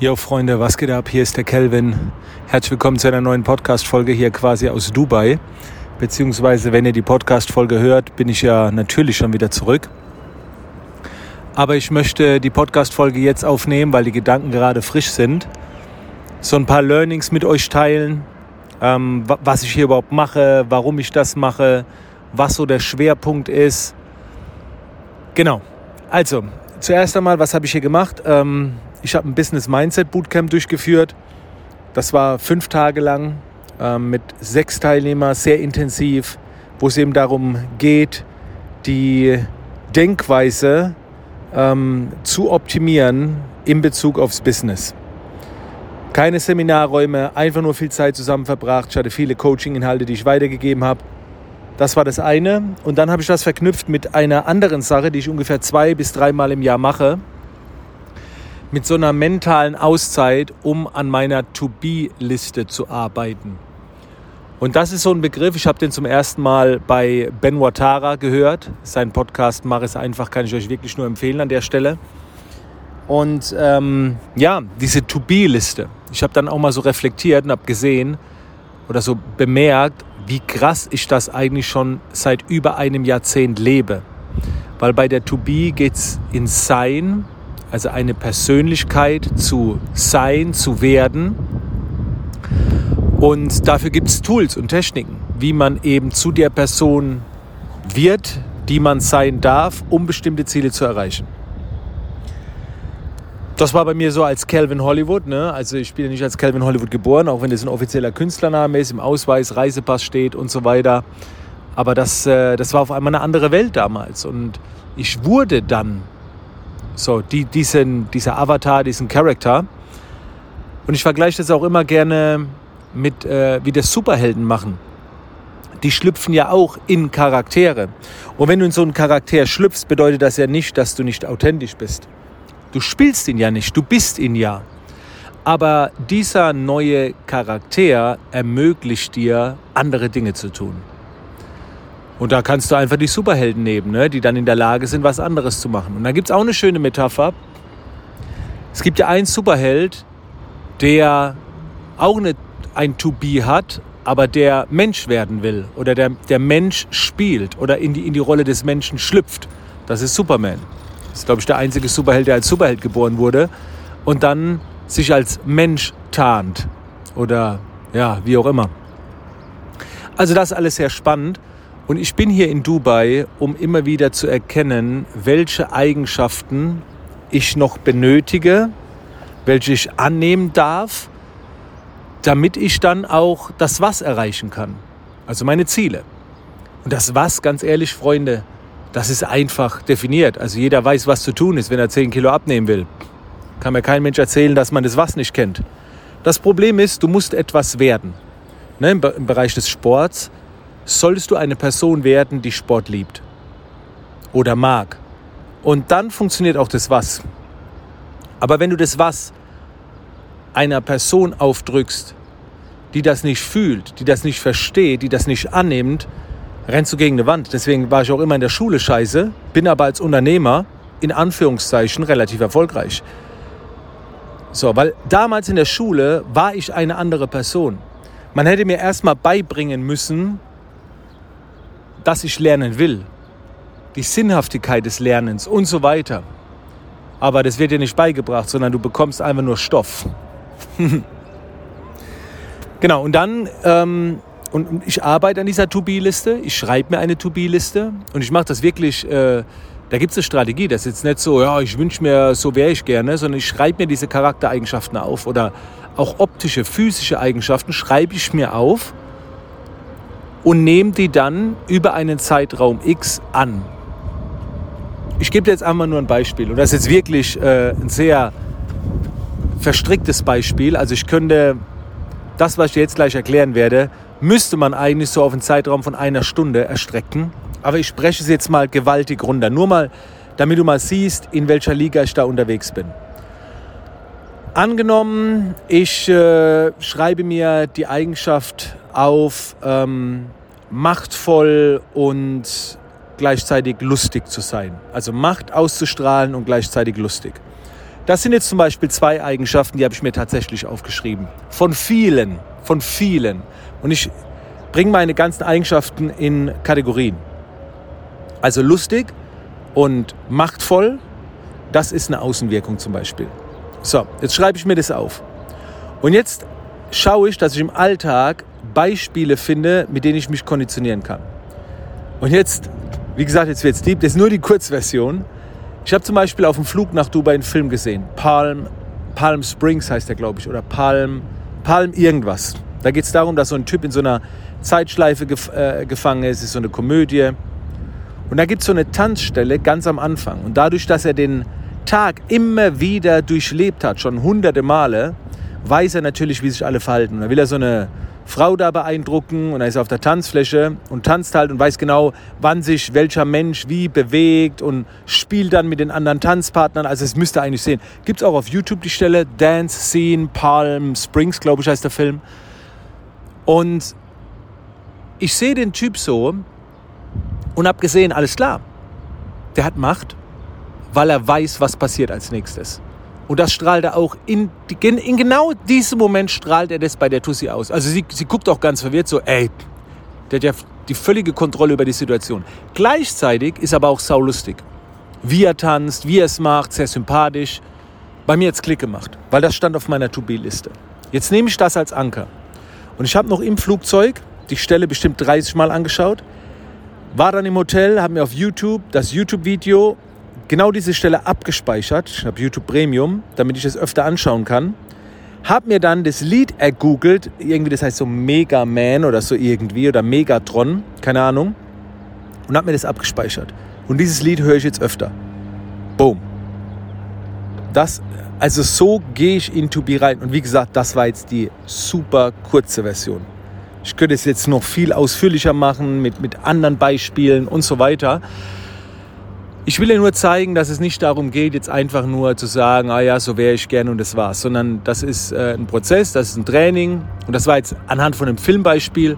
Jo Freunde, was geht ab? Hier ist der Kelvin. Herzlich willkommen zu einer neuen Podcast-Folge hier quasi aus Dubai. Beziehungsweise, wenn ihr die Podcast-Folge hört, bin ich ja natürlich schon wieder zurück. Aber ich möchte die Podcast-Folge jetzt aufnehmen, weil die Gedanken gerade frisch sind. So ein paar Learnings mit euch teilen, ähm, was ich hier überhaupt mache, warum ich das mache, was so der Schwerpunkt ist. Genau. Also, zuerst einmal, was habe ich hier gemacht? Ähm, ich habe ein Business Mindset Bootcamp durchgeführt. Das war fünf Tage lang äh, mit sechs Teilnehmern, sehr intensiv, wo es eben darum geht, die Denkweise ähm, zu optimieren in Bezug aufs Business. Keine Seminarräume, einfach nur viel Zeit zusammen verbracht. Ich hatte viele Coaching-Inhalte, die ich weitergegeben habe. Das war das eine. Und dann habe ich das verknüpft mit einer anderen Sache, die ich ungefähr zwei bis dreimal im Jahr mache mit so einer mentalen Auszeit, um an meiner To-Be-Liste zu arbeiten. Und das ist so ein Begriff, ich habe den zum ersten Mal bei Ben Watara gehört. Sein Podcast Mach es einfach, kann ich euch wirklich nur empfehlen an der Stelle. Und ähm, ja, diese To-Be-Liste. Ich habe dann auch mal so reflektiert und habe gesehen oder so bemerkt, wie krass ich das eigentlich schon seit über einem Jahrzehnt lebe. Weil bei der To-Be geht es in Sein, also eine Persönlichkeit zu sein, zu werden. Und dafür gibt es Tools und Techniken, wie man eben zu der Person wird, die man sein darf, um bestimmte Ziele zu erreichen. Das war bei mir so als Calvin Hollywood. Ne? Also ich bin ja nicht als Calvin Hollywood geboren, auch wenn das ein offizieller Künstlername ist, im Ausweis, Reisepass steht und so weiter. Aber das, äh, das war auf einmal eine andere Welt damals. Und ich wurde dann so, die, diesen, dieser Avatar, diesen Charakter. Und ich vergleiche das auch immer gerne mit, äh, wie das Superhelden machen. Die schlüpfen ja auch in Charaktere. Und wenn du in so einen Charakter schlüpfst, bedeutet das ja nicht, dass du nicht authentisch bist. Du spielst ihn ja nicht, du bist ihn ja. Aber dieser neue Charakter ermöglicht dir, andere Dinge zu tun. Und da kannst du einfach die Superhelden nehmen, ne? die dann in der Lage sind, was anderes zu machen. Und da gibt es auch eine schöne Metapher. Es gibt ja einen Superheld, der auch eine, ein To-Be hat, aber der Mensch werden will oder der, der Mensch spielt oder in die, in die Rolle des Menschen schlüpft. Das ist Superman. Das ist, glaube ich, der einzige Superheld, der als Superheld geboren wurde und dann sich als Mensch tarnt oder ja, wie auch immer. Also das ist alles sehr spannend. Und ich bin hier in Dubai, um immer wieder zu erkennen, welche Eigenschaften ich noch benötige, welche ich annehmen darf, damit ich dann auch das Was erreichen kann. Also meine Ziele. Und das Was, ganz ehrlich, Freunde, das ist einfach definiert. Also jeder weiß, was zu tun ist, wenn er 10 Kilo abnehmen will. Kann mir kein Mensch erzählen, dass man das Was nicht kennt. Das Problem ist, du musst etwas werden. Ne, Im Bereich des Sports solltest du eine Person werden, die Sport liebt oder mag. Und dann funktioniert auch das Was. Aber wenn du das Was einer Person aufdrückst, die das nicht fühlt, die das nicht versteht, die das nicht annimmt, rennst du gegen eine Wand. Deswegen war ich auch immer in der Schule scheiße, bin aber als Unternehmer in Anführungszeichen relativ erfolgreich. So, weil damals in der Schule war ich eine andere Person. Man hätte mir erstmal beibringen müssen, dass ich lernen will, die Sinnhaftigkeit des Lernens und so weiter. Aber das wird dir nicht beigebracht, sondern du bekommst einfach nur Stoff. genau, und dann, ähm, und ich arbeite an dieser To-Be-Liste, ich schreibe mir eine To-Be-Liste. Und ich mache das wirklich, äh, da gibt es eine Strategie, das ist jetzt nicht so, ja, ich wünsche mir, so wäre ich gerne, sondern ich schreibe mir diese Charaktereigenschaften auf oder auch optische, physische Eigenschaften schreibe ich mir auf und nehme die dann über einen Zeitraum X an. Ich gebe dir jetzt einmal nur ein Beispiel und das ist jetzt wirklich äh, ein sehr verstricktes Beispiel. Also ich könnte das, was ich jetzt gleich erklären werde, müsste man eigentlich so auf einen Zeitraum von einer Stunde erstrecken. Aber ich spreche es jetzt mal gewaltig runter. Nur mal, damit du mal siehst, in welcher Liga ich da unterwegs bin. Angenommen, ich äh, schreibe mir die Eigenschaft auf, ähm, machtvoll und gleichzeitig lustig zu sein. Also Macht auszustrahlen und gleichzeitig lustig. Das sind jetzt zum Beispiel zwei Eigenschaften, die habe ich mir tatsächlich aufgeschrieben. Von vielen, von vielen. Und ich bringe meine ganzen Eigenschaften in Kategorien. Also lustig und machtvoll, das ist eine Außenwirkung zum Beispiel. So, jetzt schreibe ich mir das auf. Und jetzt schaue ich, dass ich im Alltag Beispiele finde, mit denen ich mich konditionieren kann. Und jetzt, wie gesagt, jetzt wird es deep, das ist nur die Kurzversion. Ich habe zum Beispiel auf dem Flug nach Dubai einen Film gesehen. Palm, Palm Springs heißt der, glaube ich, oder Palm, Palm irgendwas. Da geht es darum, dass so ein Typ in so einer Zeitschleife gef äh, gefangen ist. Ist so eine Komödie. Und da gibt es so eine Tanzstelle ganz am Anfang. Und dadurch, dass er den Tag immer wieder durchlebt hat, schon hunderte Male, weiß er natürlich, wie sich alle verhalten. Und da will er so eine Frau da beeindrucken und er ist auf der Tanzfläche und tanzt halt und weiß genau, wann sich welcher Mensch wie bewegt und spielt dann mit den anderen Tanzpartnern. Also es müsste eigentlich sehen. Gibt es auch auf YouTube die Stelle Dance Scene Palm Springs, glaube ich, heißt der Film. Und ich sehe den Typ so und habe gesehen, alles klar, der hat Macht, weil er weiß, was passiert als nächstes. Und das strahlt er auch in, in genau diesem Moment strahlt er das bei der Tussi aus. Also sie, sie guckt auch ganz verwirrt so, ey, der hat ja die völlige Kontrolle über die Situation. Gleichzeitig ist aber auch saulustig. Wie er tanzt, wie er es macht, sehr sympathisch. Bei mir jetzt Klick gemacht, weil das stand auf meiner To-Be-Liste. Jetzt nehme ich das als Anker. Und ich habe noch im Flugzeug die Stelle bestimmt 30 Mal angeschaut. War dann im Hotel, habe mir auf YouTube das YouTube-Video genau diese Stelle abgespeichert. Ich habe YouTube Premium, damit ich es öfter anschauen kann. Habe mir dann das Lied ergoogelt, irgendwie das heißt so Mega Man oder so irgendwie oder Megatron, keine Ahnung. Und habe mir das abgespeichert. Und dieses Lied höre ich jetzt öfter. Boom. Das, also so gehe ich in To Be rein. Und wie gesagt, das war jetzt die super kurze Version. Ich könnte es jetzt noch viel ausführlicher machen mit, mit anderen Beispielen und so weiter. Ich will dir nur zeigen, dass es nicht darum geht, jetzt einfach nur zu sagen, ah ja, so wäre ich gerne und das war's, sondern das ist äh, ein Prozess, das ist ein Training und das war jetzt anhand von einem Filmbeispiel.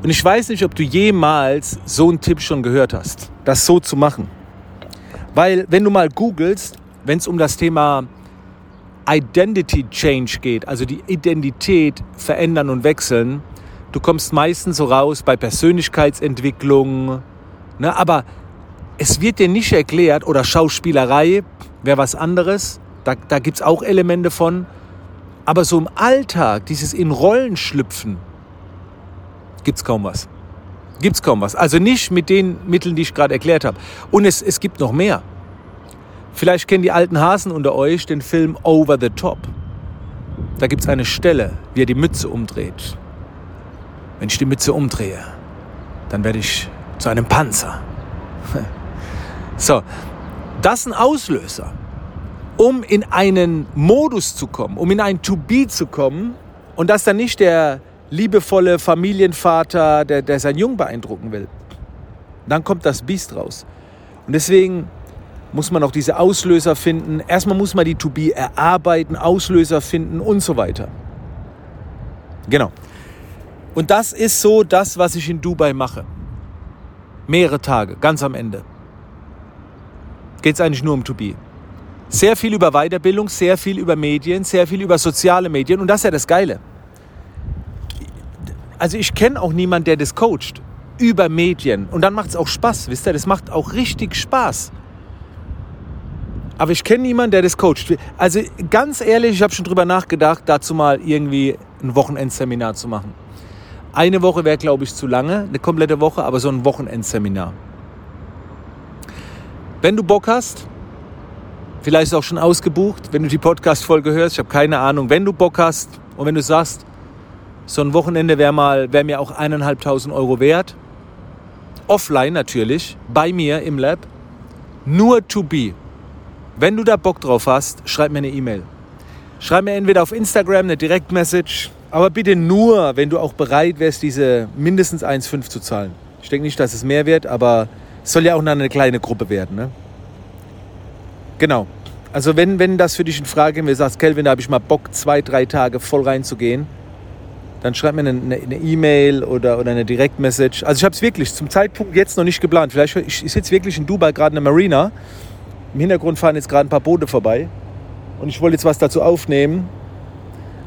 Und ich weiß nicht, ob du jemals so einen Tipp schon gehört hast, das so zu machen. Weil wenn du mal googelst, wenn es um das Thema Identity Change geht, also die Identität verändern und wechseln, du kommst meistens so raus bei Persönlichkeitsentwicklung, ne, aber es wird dir nicht erklärt, oder Schauspielerei wäre was anderes, da, da gibt es auch Elemente von, aber so im Alltag, dieses in Rollen schlüpfen, gibt es kaum was. Gibt es kaum was. Also nicht mit den Mitteln, die ich gerade erklärt habe. Und es, es gibt noch mehr. Vielleicht kennen die alten Hasen unter euch den Film Over the Top. Da gibt es eine Stelle, wie er die Mütze umdreht. Wenn ich die Mütze umdrehe, dann werde ich zu einem Panzer. So, das ist ein Auslöser, um in einen Modus zu kommen, um in ein To-Be zu kommen und das dann nicht der liebevolle Familienvater, der, der sein Jung beeindrucken will. Dann kommt das Biest raus. Und deswegen muss man auch diese Auslöser finden. Erstmal muss man die To-Be erarbeiten, Auslöser finden und so weiter. Genau. Und das ist so das, was ich in Dubai mache. Mehrere Tage, ganz am Ende geht es eigentlich nur um To Be. Sehr viel über Weiterbildung, sehr viel über Medien, sehr viel über soziale Medien und das ist ja das Geile. Also ich kenne auch niemanden, der das coacht über Medien und dann macht es auch Spaß, wisst ihr, das macht auch richtig Spaß. Aber ich kenne niemanden, der das coacht. Also ganz ehrlich, ich habe schon drüber nachgedacht, dazu mal irgendwie ein Wochenendseminar zu machen. Eine Woche wäre, glaube ich, zu lange, eine komplette Woche, aber so ein Wochenendseminar. Wenn du Bock hast, vielleicht ist auch schon ausgebucht, wenn du die Podcast-Folge hörst, ich habe keine Ahnung. Wenn du Bock hast und wenn du sagst, so ein Wochenende wäre mal, wäre mir auch eineinhalbtausend Euro wert, offline natürlich, bei mir im Lab, nur to be. Wenn du da Bock drauf hast, schreib mir eine E-Mail. Schreib mir entweder auf Instagram eine Direktmessage, aber bitte nur, wenn du auch bereit wärst, diese mindestens 1,5 zu zahlen. Ich denke nicht, dass es mehr wird, aber soll ja auch noch eine kleine Gruppe werden. Ne? Genau. Also wenn, wenn das für dich in Frage kommt, wenn du sagst, Kelvin, da habe ich mal Bock, zwei, drei Tage voll reinzugehen, dann schreib mir eine E-Mail e oder, oder eine Direktmessage. Also ich habe es wirklich zum Zeitpunkt jetzt noch nicht geplant. Vielleicht ich, ich sitze wirklich in Dubai gerade in der Marina. Im Hintergrund fahren jetzt gerade ein paar Boote vorbei. und ich wollte jetzt was dazu aufnehmen.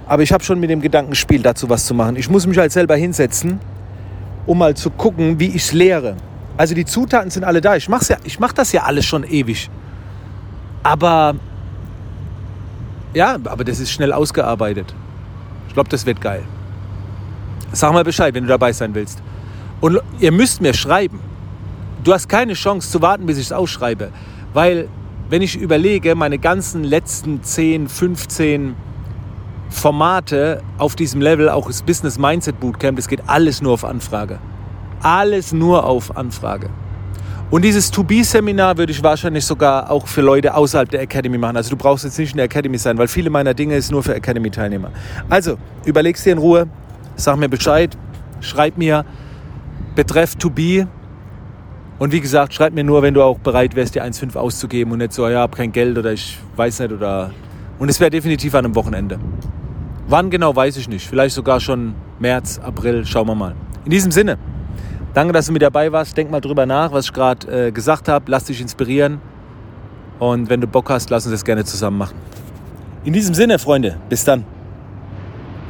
Aber ich habe schon mit dem Gedanken gespielt, dazu was zu machen. Ich muss mich halt selber hinsetzen, um mal zu gucken, wie ich es lehre. Also die Zutaten sind alle da. Ich mache ja, mach das ja alles schon ewig. Aber ja, aber das ist schnell ausgearbeitet. Ich glaube, das wird geil. Sag mal Bescheid, wenn du dabei sein willst. Und ihr müsst mir schreiben. Du hast keine Chance zu warten, bis ich es ausschreibe. Weil, wenn ich überlege, meine ganzen letzten 10, 15 Formate auf diesem Level, auch das Business Mindset Bootcamp, das geht alles nur auf Anfrage. Alles nur auf Anfrage. Und dieses To-Be-Seminar würde ich wahrscheinlich sogar auch für Leute außerhalb der Academy machen. Also du brauchst jetzt nicht in der Academy sein, weil viele meiner Dinge ist nur für Academy-Teilnehmer. Also, überlegst dir in Ruhe, sag mir Bescheid, schreib mir betreff To-Be. Und wie gesagt, schreib mir nur, wenn du auch bereit wärst, die 1,5 auszugeben und nicht so, ja, hab kein Geld oder ich weiß nicht oder... Und es wäre definitiv an einem Wochenende. Wann genau, weiß ich nicht. Vielleicht sogar schon März, April, schauen wir mal. In diesem Sinne, Danke, dass du mit dabei warst. Denk mal drüber nach, was ich gerade äh, gesagt habe. Lass dich inspirieren. Und wenn du Bock hast, lass uns das gerne zusammen machen. In diesem Sinne, Freunde, bis dann.